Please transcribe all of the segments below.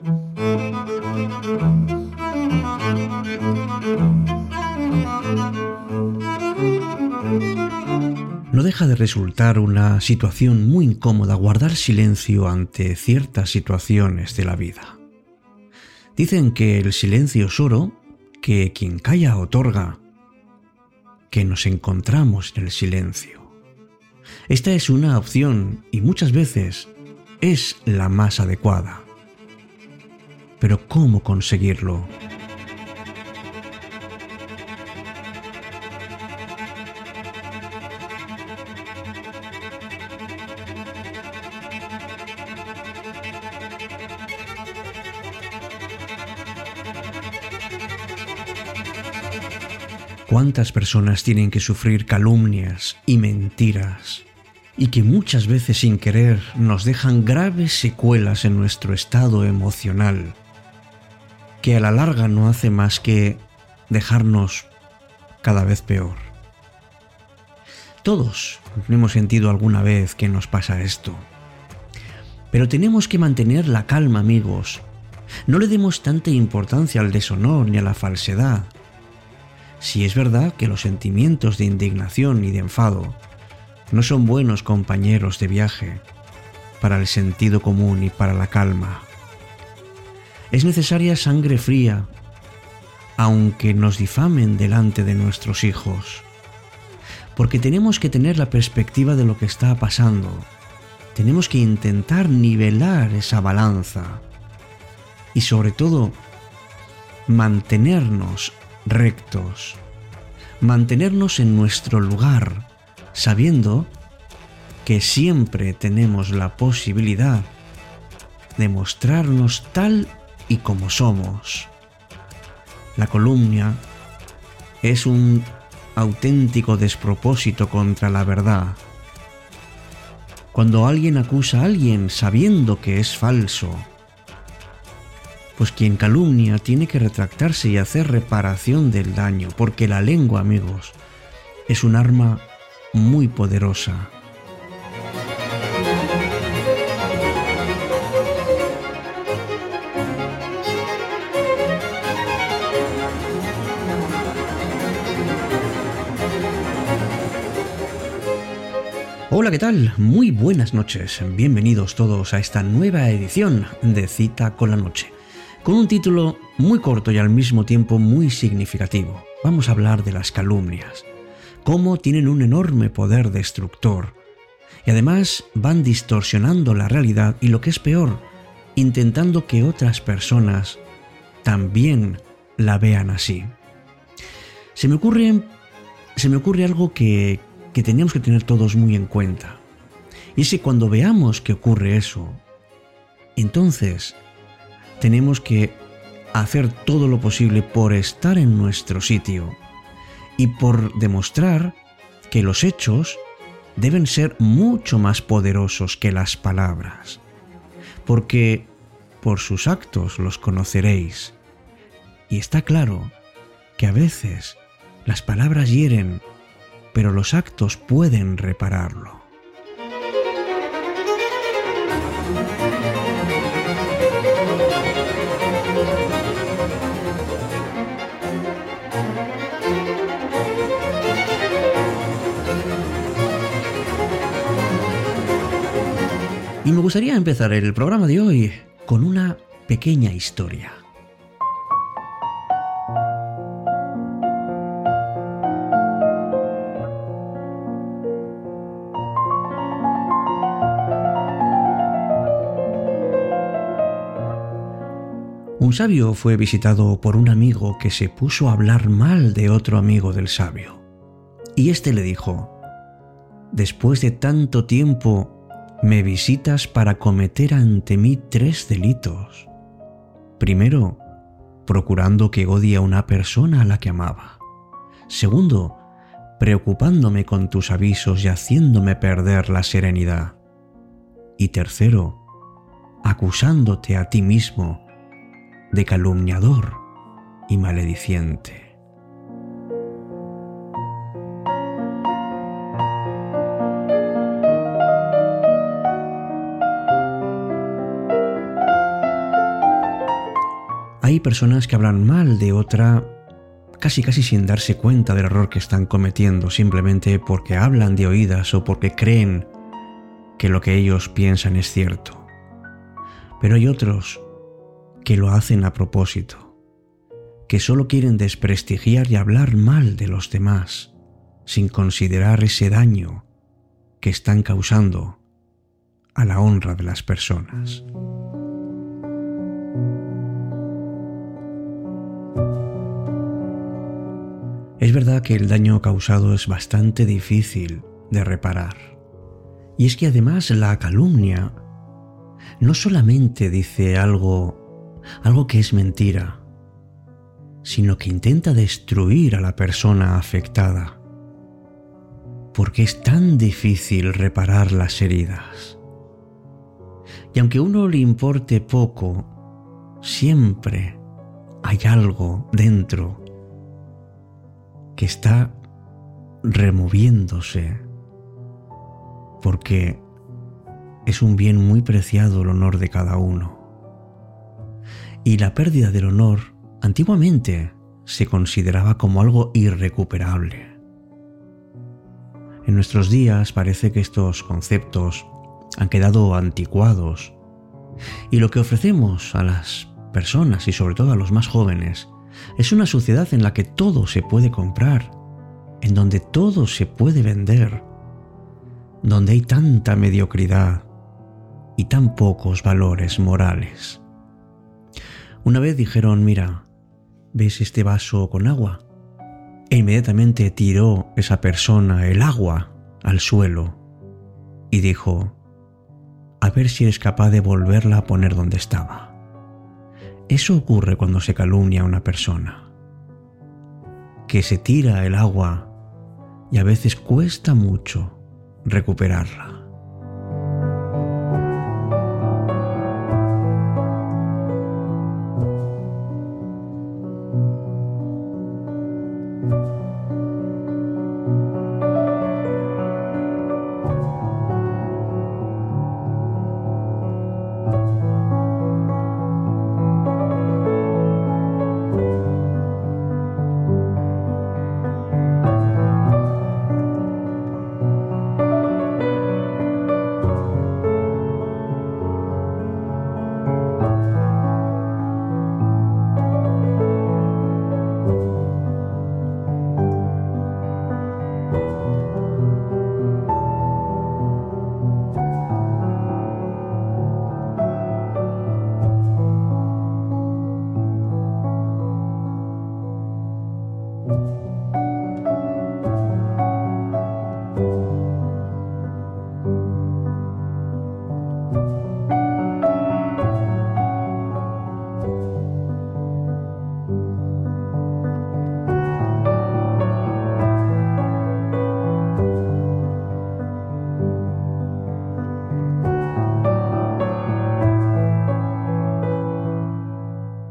No deja de resultar una situación muy incómoda guardar silencio ante ciertas situaciones de la vida. Dicen que el silencio es oro, que quien calla otorga, que nos encontramos en el silencio. Esta es una opción y muchas veces es la más adecuada. Pero ¿cómo conseguirlo? ¿Cuántas personas tienen que sufrir calumnias y mentiras y que muchas veces sin querer nos dejan graves secuelas en nuestro estado emocional, que a la larga no hace más que dejarnos cada vez peor. Todos hemos sentido alguna vez que nos pasa esto. Pero tenemos que mantener la calma, amigos. No le demos tanta importancia al deshonor ni a la falsedad. Si es verdad que los sentimientos de indignación y de enfado no son buenos compañeros de viaje para el sentido común y para la calma. Es necesaria sangre fría, aunque nos difamen delante de nuestros hijos, porque tenemos que tener la perspectiva de lo que está pasando. Tenemos que intentar nivelar esa balanza. Y sobre todo mantenernos rectos, mantenernos en nuestro lugar, sabiendo que siempre tenemos la posibilidad de mostrarnos tal y como somos. La columna es un auténtico despropósito contra la verdad. Cuando alguien acusa a alguien sabiendo que es falso, pues quien calumnia tiene que retractarse y hacer reparación del daño, porque la lengua, amigos, es un arma muy poderosa. Hola, ¿qué tal? Muy buenas noches. Bienvenidos todos a esta nueva edición de Cita con la Noche, con un título muy corto y al mismo tiempo muy significativo. Vamos a hablar de las calumnias cómo tienen un enorme poder destructor. Y además van distorsionando la realidad y lo que es peor, intentando que otras personas también la vean así. Se me ocurre, se me ocurre algo que, que tenemos que tener todos muy en cuenta. Y es que cuando veamos que ocurre eso, entonces tenemos que hacer todo lo posible por estar en nuestro sitio y por demostrar que los hechos deben ser mucho más poderosos que las palabras, porque por sus actos los conoceréis. Y está claro que a veces las palabras hieren, pero los actos pueden repararlo. Y me gustaría empezar el programa de hoy con una pequeña historia. Un sabio fue visitado por un amigo que se puso a hablar mal de otro amigo del sabio. Y éste le dijo, Después de tanto tiempo me visitas para cometer ante mí tres delitos. Primero, procurando que odie a una persona a la que amaba. Segundo, preocupándome con tus avisos y haciéndome perder la serenidad. Y tercero, acusándote a ti mismo de calumniador y malediciente. Hay personas que hablan mal de otra casi casi sin darse cuenta del error que están cometiendo, simplemente porque hablan de oídas o porque creen que lo que ellos piensan es cierto. Pero hay otros que lo hacen a propósito, que solo quieren desprestigiar y hablar mal de los demás, sin considerar ese daño que están causando a la honra de las personas. Es verdad que el daño causado es bastante difícil de reparar. Y es que además la calumnia no solamente dice algo, algo que es mentira, sino que intenta destruir a la persona afectada. Porque es tan difícil reparar las heridas. Y aunque a uno le importe poco, siempre hay algo dentro que está removiéndose porque es un bien muy preciado el honor de cada uno. Y la pérdida del honor antiguamente se consideraba como algo irrecuperable. En nuestros días parece que estos conceptos han quedado anticuados y lo que ofrecemos a las personas y sobre todo a los más jóvenes es una sociedad en la que todo se puede comprar, en donde todo se puede vender, donde hay tanta mediocridad y tan pocos valores morales. Una vez dijeron, mira, ¿ves este vaso con agua? E inmediatamente tiró esa persona el agua al suelo y dijo, a ver si eres capaz de volverla a poner donde estaba. Eso ocurre cuando se calumnia a una persona, que se tira el agua y a veces cuesta mucho recuperarla.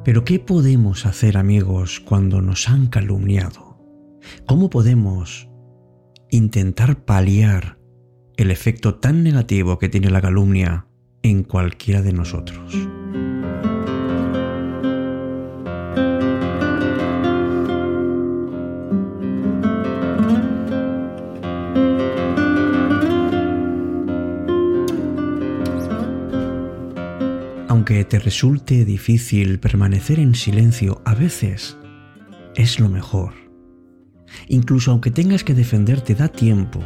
Pero ¿qué podemos hacer amigos cuando nos han calumniado? ¿Cómo podemos intentar paliar el efecto tan negativo que tiene la calumnia en cualquiera de nosotros? Te resulte difícil permanecer en silencio, a veces es lo mejor. Incluso aunque tengas que defenderte, da tiempo.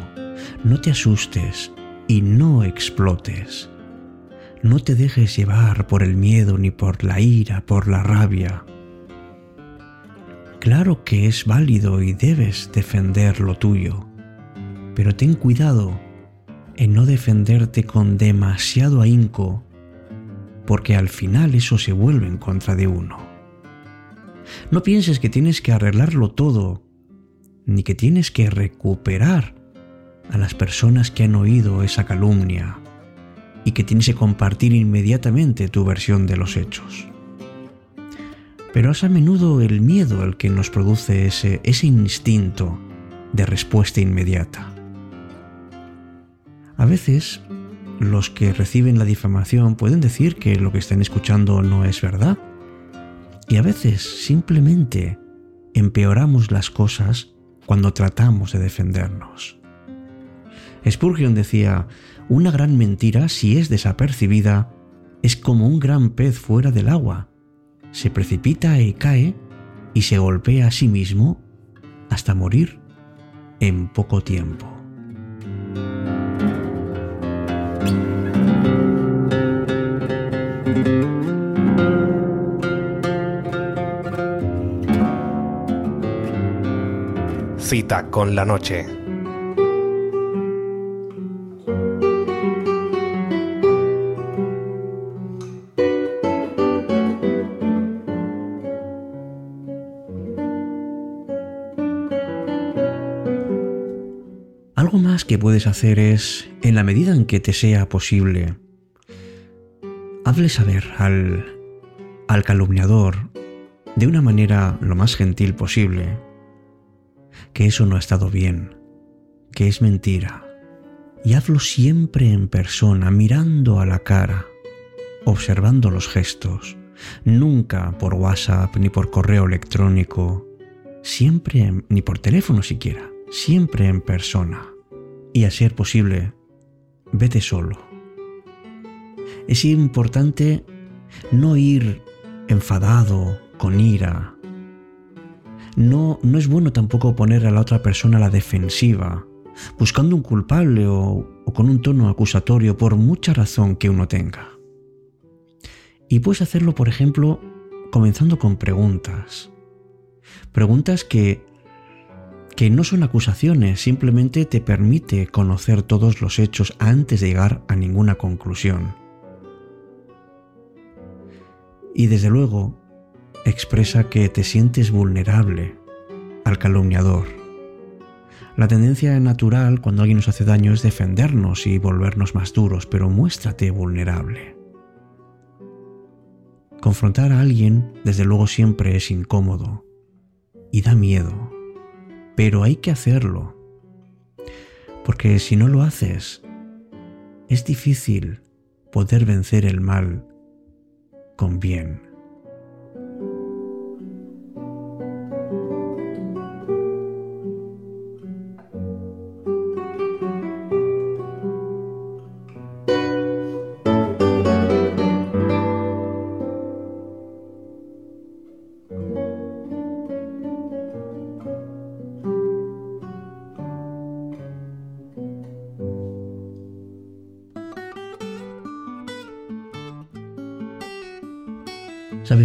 No te asustes y no explotes. No te dejes llevar por el miedo ni por la ira, por la rabia. Claro que es válido y debes defender lo tuyo, pero ten cuidado en no defenderte con demasiado ahínco porque al final eso se vuelve en contra de uno. No pienses que tienes que arreglarlo todo, ni que tienes que recuperar a las personas que han oído esa calumnia y que tienes que compartir inmediatamente tu versión de los hechos. Pero es a menudo el miedo el que nos produce ese, ese instinto de respuesta inmediata. A veces los que reciben la difamación pueden decir que lo que están escuchando no es verdad. Y a veces simplemente empeoramos las cosas cuando tratamos de defendernos. Spurgeon decía, una gran mentira, si es desapercibida, es como un gran pez fuera del agua. Se precipita y cae y se golpea a sí mismo hasta morir en poco tiempo. Cita con la noche. Que puedes hacer es, en la medida en que te sea posible, hazle saber al, al calumniador, de una manera lo más gentil posible, que eso no ha estado bien, que es mentira. Y hazlo siempre en persona, mirando a la cara, observando los gestos, nunca por WhatsApp ni por correo electrónico, siempre ni por teléfono siquiera, siempre en persona. Y a ser posible, vete solo. Es importante no ir enfadado, con ira, no, no es bueno tampoco poner a la otra persona a la defensiva, buscando un culpable o, o con un tono acusatorio por mucha razón que uno tenga. Y puedes hacerlo, por ejemplo, comenzando con preguntas. Preguntas que, que no son acusaciones, simplemente te permite conocer todos los hechos antes de llegar a ninguna conclusión. Y desde luego, expresa que te sientes vulnerable al calumniador. La tendencia natural cuando alguien nos hace daño es defendernos y volvernos más duros, pero muéstrate vulnerable. Confrontar a alguien, desde luego, siempre es incómodo y da miedo, pero hay que hacerlo, porque si no lo haces, es difícil poder vencer el mal con bien.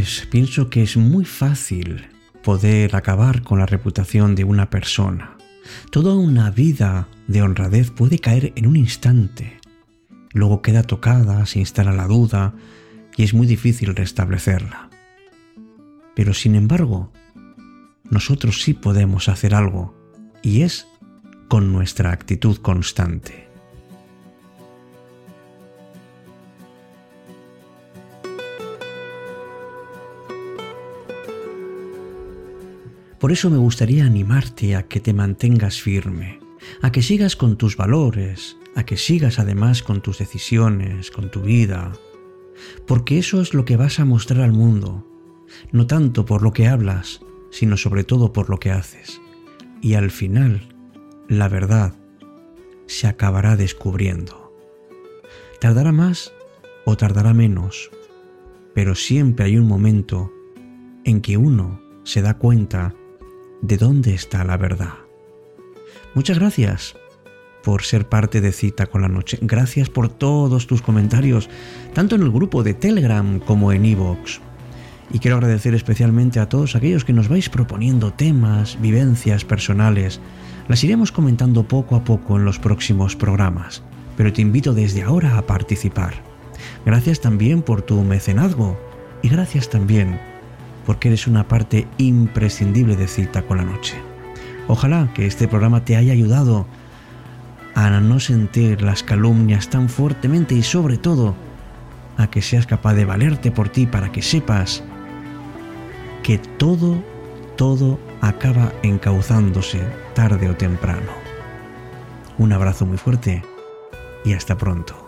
Sabes, pienso que es muy fácil poder acabar con la reputación de una persona. Toda una vida de honradez puede caer en un instante. Luego queda tocada, se instala la duda y es muy difícil restablecerla. Pero sin embargo, nosotros sí podemos hacer algo y es con nuestra actitud constante. Por eso me gustaría animarte a que te mantengas firme, a que sigas con tus valores, a que sigas además con tus decisiones, con tu vida, porque eso es lo que vas a mostrar al mundo, no tanto por lo que hablas, sino sobre todo por lo que haces. Y al final, la verdad se acabará descubriendo. Tardará más o tardará menos, pero siempre hay un momento en que uno se da cuenta de dónde está la verdad. Muchas gracias por ser parte de Cita con la Noche. Gracias por todos tus comentarios, tanto en el grupo de Telegram como en Evox. Y quiero agradecer especialmente a todos aquellos que nos vais proponiendo temas, vivencias personales. Las iremos comentando poco a poco en los próximos programas, pero te invito desde ahora a participar. Gracias también por tu mecenazgo y gracias también porque eres una parte imprescindible de Cita con la Noche. Ojalá que este programa te haya ayudado a no sentir las calumnias tan fuertemente y sobre todo a que seas capaz de valerte por ti para que sepas que todo, todo acaba encauzándose tarde o temprano. Un abrazo muy fuerte y hasta pronto.